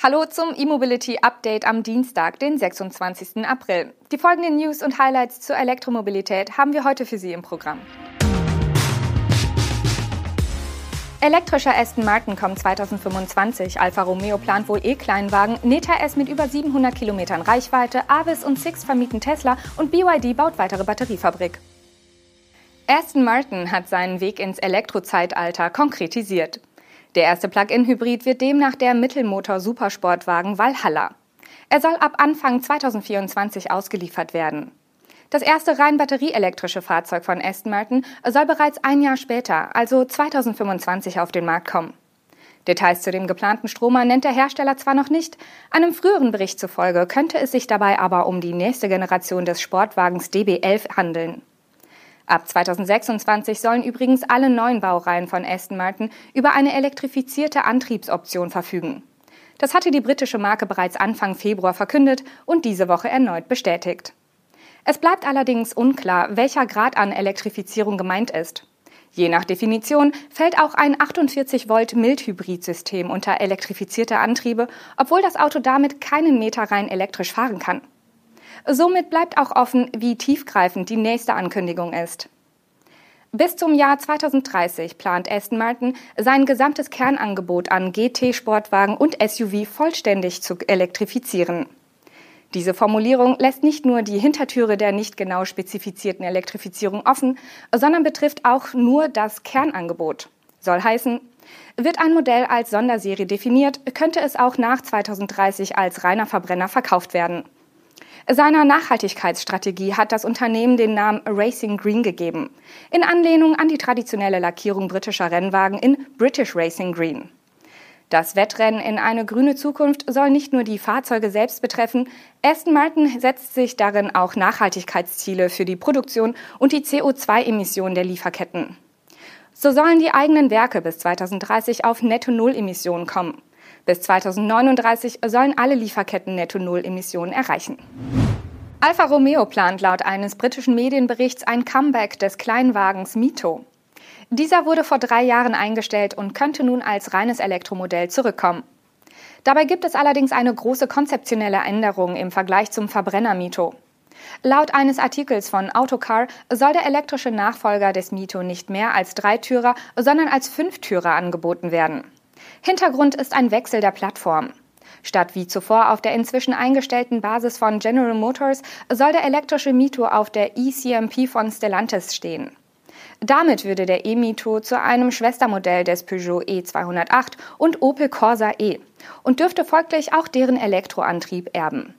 Hallo zum E-Mobility Update am Dienstag, den 26. April. Die folgenden News und Highlights zur Elektromobilität haben wir heute für Sie im Programm. Elektrischer Aston Martin kommt 2025. Alfa Romeo plant wohl E-Kleinwagen. Neta S mit über 700 Kilometern Reichweite. Avis und Six vermieten Tesla und BYD baut weitere Batteriefabrik. Aston Martin hat seinen Weg ins Elektrozeitalter konkretisiert. Der erste Plug-in-Hybrid wird demnach der Mittelmotor-Supersportwagen Valhalla. Er soll ab Anfang 2024 ausgeliefert werden. Das erste rein batterieelektrische Fahrzeug von Aston Martin soll bereits ein Jahr später, also 2025, auf den Markt kommen. Details zu dem geplanten Stromer nennt der Hersteller zwar noch nicht, einem früheren Bericht zufolge könnte es sich dabei aber um die nächste Generation des Sportwagens DB11 handeln. Ab 2026 sollen übrigens alle neuen Baureihen von Aston Martin über eine elektrifizierte Antriebsoption verfügen. Das hatte die britische Marke bereits Anfang Februar verkündet und diese Woche erneut bestätigt. Es bleibt allerdings unklar, welcher Grad an Elektrifizierung gemeint ist. Je nach Definition fällt auch ein 48 Volt Mildhybridsystem unter elektrifizierte Antriebe, obwohl das Auto damit keinen Meter rein elektrisch fahren kann. Somit bleibt auch offen, wie tiefgreifend die nächste Ankündigung ist. Bis zum Jahr 2030 plant Aston Martin, sein gesamtes Kernangebot an GT-Sportwagen und SUV vollständig zu elektrifizieren. Diese Formulierung lässt nicht nur die Hintertüre der nicht genau spezifizierten Elektrifizierung offen, sondern betrifft auch nur das Kernangebot. Soll heißen, wird ein Modell als Sonderserie definiert, könnte es auch nach 2030 als reiner Verbrenner verkauft werden. Seiner Nachhaltigkeitsstrategie hat das Unternehmen den Namen Racing Green gegeben, in Anlehnung an die traditionelle Lackierung britischer Rennwagen in British Racing Green. Das Wettrennen in eine grüne Zukunft soll nicht nur die Fahrzeuge selbst betreffen, Aston Martin setzt sich darin auch Nachhaltigkeitsziele für die Produktion und die CO2-Emissionen der Lieferketten. So sollen die eigenen Werke bis 2030 auf Netto-Null-Emissionen kommen. Bis 2039 sollen alle Lieferketten Netto-Null-Emissionen erreichen. Alfa Romeo plant laut eines britischen Medienberichts ein Comeback des Kleinwagens Mito. Dieser wurde vor drei Jahren eingestellt und könnte nun als reines Elektromodell zurückkommen. Dabei gibt es allerdings eine große konzeptionelle Änderung im Vergleich zum Verbrenner Mito. Laut eines Artikels von Autocar soll der elektrische Nachfolger des Mito nicht mehr als Dreitürer, sondern als Fünftürer angeboten werden. Hintergrund ist ein Wechsel der Plattform. Statt wie zuvor auf der inzwischen eingestellten Basis von General Motors soll der elektrische Mito auf der eCMP von Stellantis stehen. Damit würde der e-Mito zu einem Schwestermodell des Peugeot E208 und Opel Corsa E und dürfte folglich auch deren Elektroantrieb erben.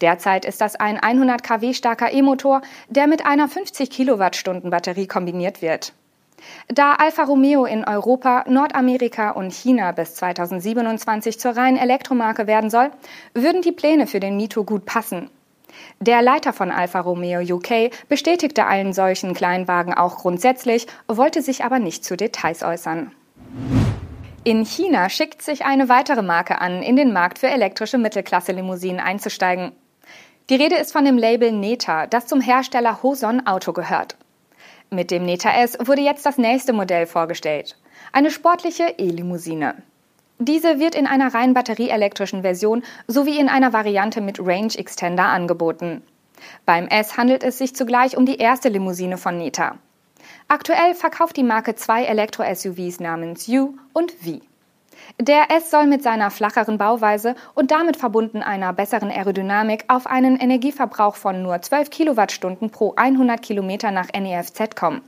Derzeit ist das ein 100 kW starker E-Motor, der mit einer 50 Kilowattstunden Batterie kombiniert wird. Da Alfa Romeo in Europa, Nordamerika und China bis 2027 zur reinen Elektromarke werden soll, würden die Pläne für den Mito gut passen. Der Leiter von Alfa Romeo UK bestätigte einen solchen Kleinwagen auch grundsätzlich, wollte sich aber nicht zu Details äußern. In China schickt sich eine weitere Marke an, in den Markt für elektrische Mittelklasse-Limousinen einzusteigen. Die Rede ist von dem Label Neta, das zum Hersteller Hoson Auto gehört. Mit dem Neta S wurde jetzt das nächste Modell vorgestellt. Eine sportliche E-Limousine. Diese wird in einer rein batterieelektrischen Version sowie in einer Variante mit Range Extender angeboten. Beim S handelt es sich zugleich um die erste Limousine von Neta. Aktuell verkauft die Marke zwei Elektro-SUVs namens U und V. Der S soll mit seiner flacheren Bauweise und damit verbunden einer besseren Aerodynamik auf einen Energieverbrauch von nur 12 Kilowattstunden pro 100 Kilometer nach NEFZ kommen.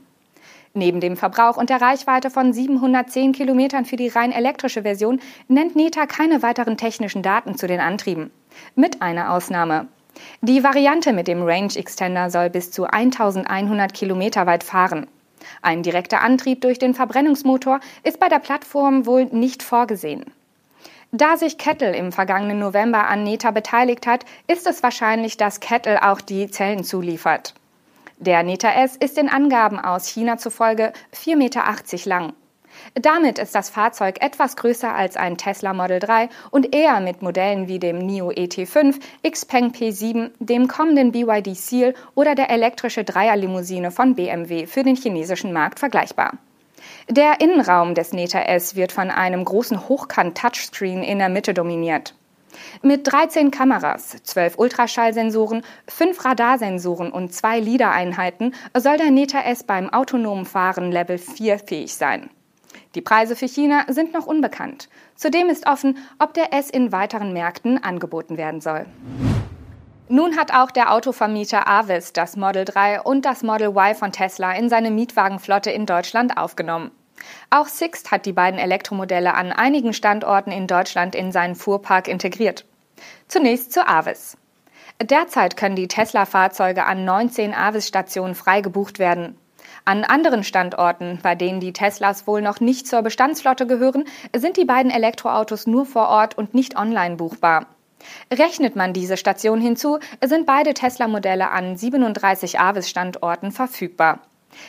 Neben dem Verbrauch und der Reichweite von 710 Kilometern für die rein elektrische Version nennt NETA keine weiteren technischen Daten zu den Antrieben. Mit einer Ausnahme. Die Variante mit dem Range Extender soll bis zu 1100 Kilometer weit fahren. Ein direkter Antrieb durch den Verbrennungsmotor ist bei der Plattform wohl nicht vorgesehen. Da sich Kettle im vergangenen November an NETA beteiligt hat, ist es wahrscheinlich, dass Kettle auch die Zellen zuliefert. Der NETA S ist den Angaben aus China zufolge 4,80 Meter lang. Damit ist das Fahrzeug etwas größer als ein Tesla Model 3 und eher mit Modellen wie dem NIO ET5, Xpeng P7, dem kommenden BYD Seal oder der elektrische Dreierlimousine von BMW für den chinesischen Markt vergleichbar. Der Innenraum des Neta S wird von einem großen Hochkant-Touchscreen in der Mitte dominiert. Mit 13 Kameras, 12 Ultraschallsensoren, 5 Radarsensoren und zwei LIDAR-Einheiten soll der Neta S beim autonomen Fahren Level 4 fähig sein. Die Preise für China sind noch unbekannt. Zudem ist offen, ob der S in weiteren Märkten angeboten werden soll. Nun hat auch der Autovermieter Avis das Model 3 und das Model Y von Tesla in seine Mietwagenflotte in Deutschland aufgenommen. Auch Sixt hat die beiden Elektromodelle an einigen Standorten in Deutschland in seinen Fuhrpark integriert. Zunächst zu Avis. Derzeit können die Tesla-Fahrzeuge an 19 Avis-Stationen frei gebucht werden. An anderen Standorten, bei denen die Teslas wohl noch nicht zur Bestandsflotte gehören, sind die beiden Elektroautos nur vor Ort und nicht online buchbar. Rechnet man diese Station hinzu, sind beide Tesla-Modelle an 37 Avis-Standorten verfügbar.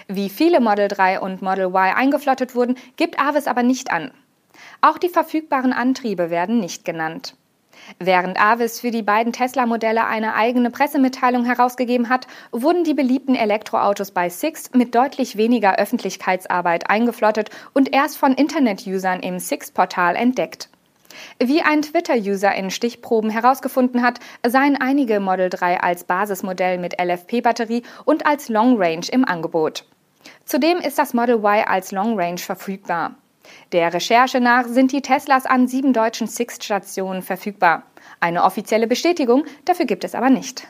Wie viele Model 3 und Model Y eingeflottet wurden, gibt Avis aber nicht an. Auch die verfügbaren Antriebe werden nicht genannt. Während Avis für die beiden Tesla-Modelle eine eigene Pressemitteilung herausgegeben hat, wurden die beliebten Elektroautos bei Sixt mit deutlich weniger Öffentlichkeitsarbeit eingeflottet und erst von Internet-Usern im Sixt-Portal entdeckt. Wie ein Twitter-User in Stichproben herausgefunden hat, seien einige Model 3 als Basismodell mit LFP-Batterie und als Long Range im Angebot. Zudem ist das Model Y als Long Range verfügbar. Der Recherche nach sind die Teslas an sieben deutschen Sixt-Stationen verfügbar. Eine offizielle Bestätigung dafür gibt es aber nicht.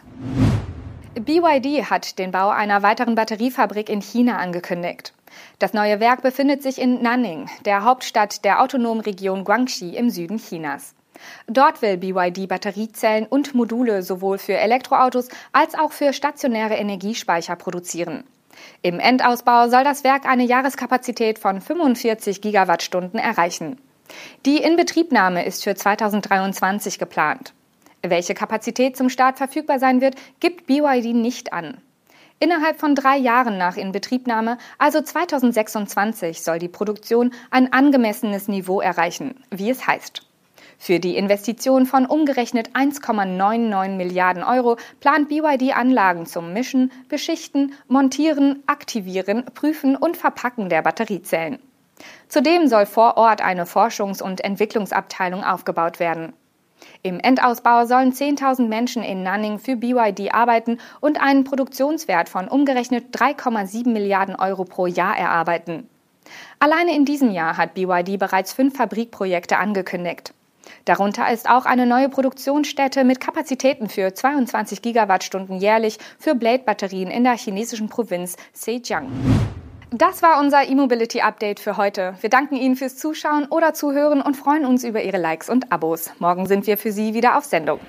BYD hat den Bau einer weiteren Batteriefabrik in China angekündigt. Das neue Werk befindet sich in Nanning, der Hauptstadt der autonomen Region Guangxi im Süden Chinas. Dort will BYD Batteriezellen und Module sowohl für Elektroautos als auch für stationäre Energiespeicher produzieren. Im Endausbau soll das Werk eine Jahreskapazität von 45 Gigawattstunden erreichen. Die Inbetriebnahme ist für 2023 geplant. Welche Kapazität zum Start verfügbar sein wird, gibt BYD nicht an. Innerhalb von drei Jahren nach Inbetriebnahme, also 2026, soll die Produktion ein angemessenes Niveau erreichen, wie es heißt. Für die Investition von umgerechnet 1,99 Milliarden Euro plant BYD Anlagen zum Mischen, Beschichten, Montieren, Aktivieren, Prüfen und Verpacken der Batteriezellen. Zudem soll vor Ort eine Forschungs- und Entwicklungsabteilung aufgebaut werden. Im Endausbau sollen 10.000 Menschen in Nanning für BYD arbeiten und einen Produktionswert von umgerechnet 3,7 Milliarden Euro pro Jahr erarbeiten. Alleine in diesem Jahr hat BYD bereits fünf Fabrikprojekte angekündigt. Darunter ist auch eine neue Produktionsstätte mit Kapazitäten für 22 Gigawattstunden jährlich für Blade-Batterien in der chinesischen Provinz Zhejiang. Das war unser E-Mobility Update für heute. Wir danken Ihnen fürs Zuschauen oder Zuhören und freuen uns über Ihre Likes und Abos. Morgen sind wir für Sie wieder auf Sendung.